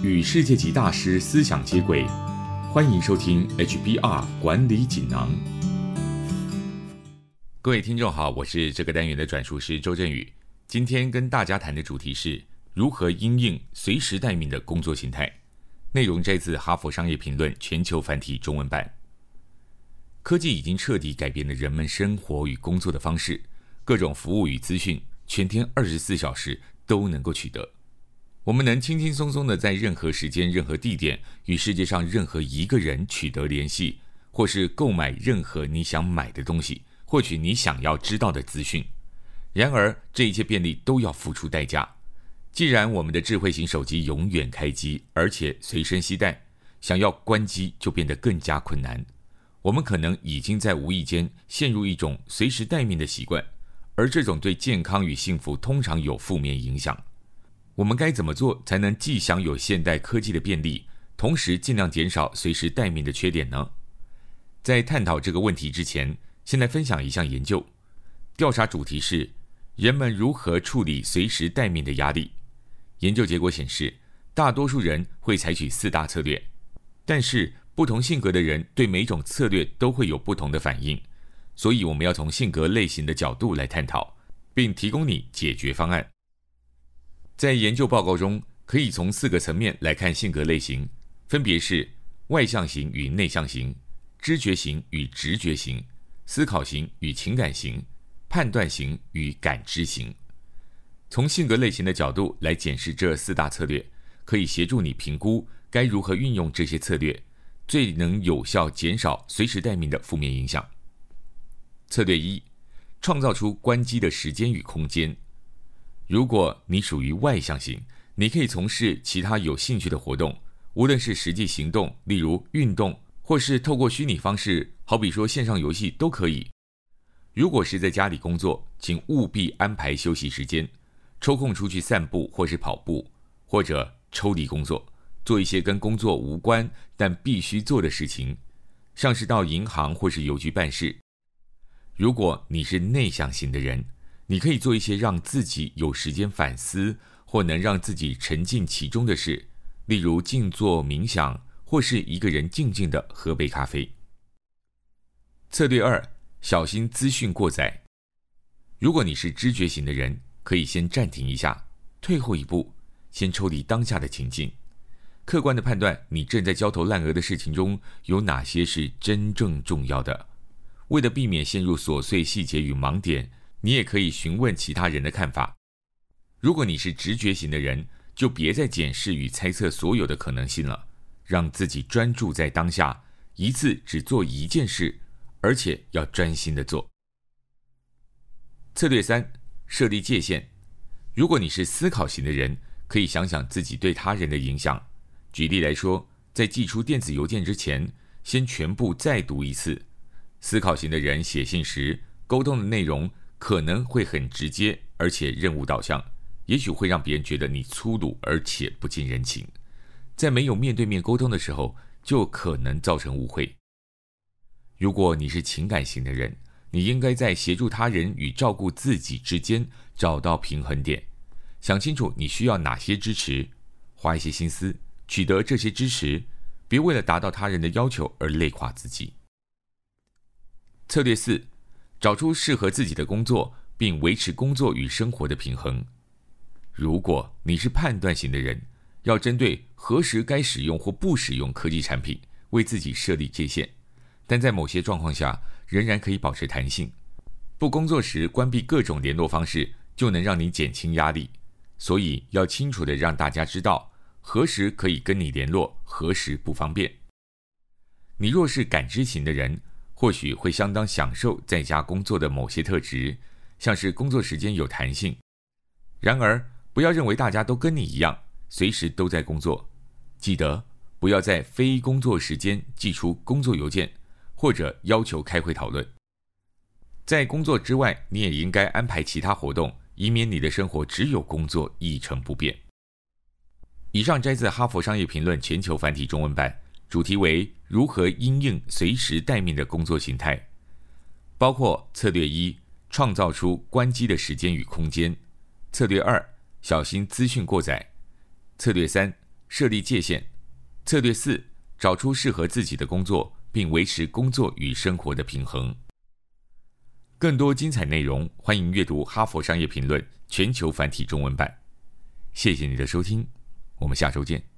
与世界级大师思想接轨，欢迎收听 HBR 管理锦囊。各位听众好，我是这个单元的转述师周振宇。今天跟大家谈的主题是如何因应随时待命的工作形态。内容摘自《哈佛商业评论》全球繁体中文版。科技已经彻底改变了人们生活与工作的方式，各种服务与资讯，全天二十四小时都能够取得。我们能轻轻松松的在任何时间、任何地点与世界上任何一个人取得联系，或是购买任何你想买的东西，获取你想要知道的资讯。然而，这一切便利都要付出代价。既然我们的智慧型手机永远开机，而且随身携带，想要关机就变得更加困难。我们可能已经在无意间陷入一种随时待命的习惯，而这种对健康与幸福通常有负面影响。我们该怎么做才能既享有现代科技的便利，同时尽量减少随时待命的缺点呢？在探讨这个问题之前，先来分享一项研究。调查主题是人们如何处理随时待命的压力。研究结果显示，大多数人会采取四大策略，但是不同性格的人对每种策略都会有不同的反应。所以，我们要从性格类型的角度来探讨，并提供你解决方案。在研究报告中，可以从四个层面来看性格类型，分别是外向型与内向型、知觉型与直觉型、思考型与情感型、判断型与感知型。从性格类型的角度来检视这四大策略，可以协助你评估该如何运用这些策略，最能有效减少随时待命的负面影响。策略一：创造出关机的时间与空间。如果你属于外向型，你可以从事其他有兴趣的活动，无论是实际行动，例如运动，或是透过虚拟方式，好比说线上游戏都可以。如果是在家里工作，请务必安排休息时间，抽空出去散步或是跑步，或者抽离工作，做一些跟工作无关但必须做的事情，像是到银行或是邮局办事。如果你是内向型的人，你可以做一些让自己有时间反思，或能让自己沉浸其中的事，例如静坐冥想，或是一个人静静的喝杯咖啡。策略二：小心资讯过载。如果你是知觉型的人，可以先暂停一下，退后一步，先抽离当下的情境，客观的判断你正在焦头烂额的事情中有哪些是真正重要的。为了避免陷入琐碎细节与盲点。你也可以询问其他人的看法。如果你是直觉型的人，就别再检视与猜测所有的可能性了，让自己专注在当下，一次只做一件事，而且要专心的做。策略三：设立界限。如果你是思考型的人，可以想想自己对他人的影响。举例来说，在寄出电子邮件之前，先全部再读一次。思考型的人写信时，沟通的内容。可能会很直接，而且任务导向，也许会让别人觉得你粗鲁而且不近人情。在没有面对面沟通的时候，就可能造成误会。如果你是情感型的人，你应该在协助他人与照顾自己之间找到平衡点，想清楚你需要哪些支持，花一些心思取得这些支持，别为了达到他人的要求而累垮自己。策略四。找出适合自己的工作，并维持工作与生活的平衡。如果你是判断型的人，要针对何时该使用或不使用科技产品，为自己设立界限。但在某些状况下，仍然可以保持弹性。不工作时关闭各种联络方式，就能让你减轻压力。所以要清楚的让大家知道，何时可以跟你联络，何时不方便。你若是感知型的人。或许会相当享受在家工作的某些特质，像是工作时间有弹性。然而，不要认为大家都跟你一样，随时都在工作。记得不要在非工作时间寄出工作邮件，或者要求开会讨论。在工作之外，你也应该安排其他活动，以免你的生活只有工作一成不变。以上摘自《哈佛商业评论》全球繁体中文版。主题为如何因应随时待命的工作形态，包括策略一：创造出关机的时间与空间；策略二：小心资讯过载；策略三：设立界限；策略四，找出适合自己的工作，并维持工作与生活的平衡。更多精彩内容，欢迎阅读《哈佛商业评论》全球繁体中文版。谢谢你的收听，我们下周见。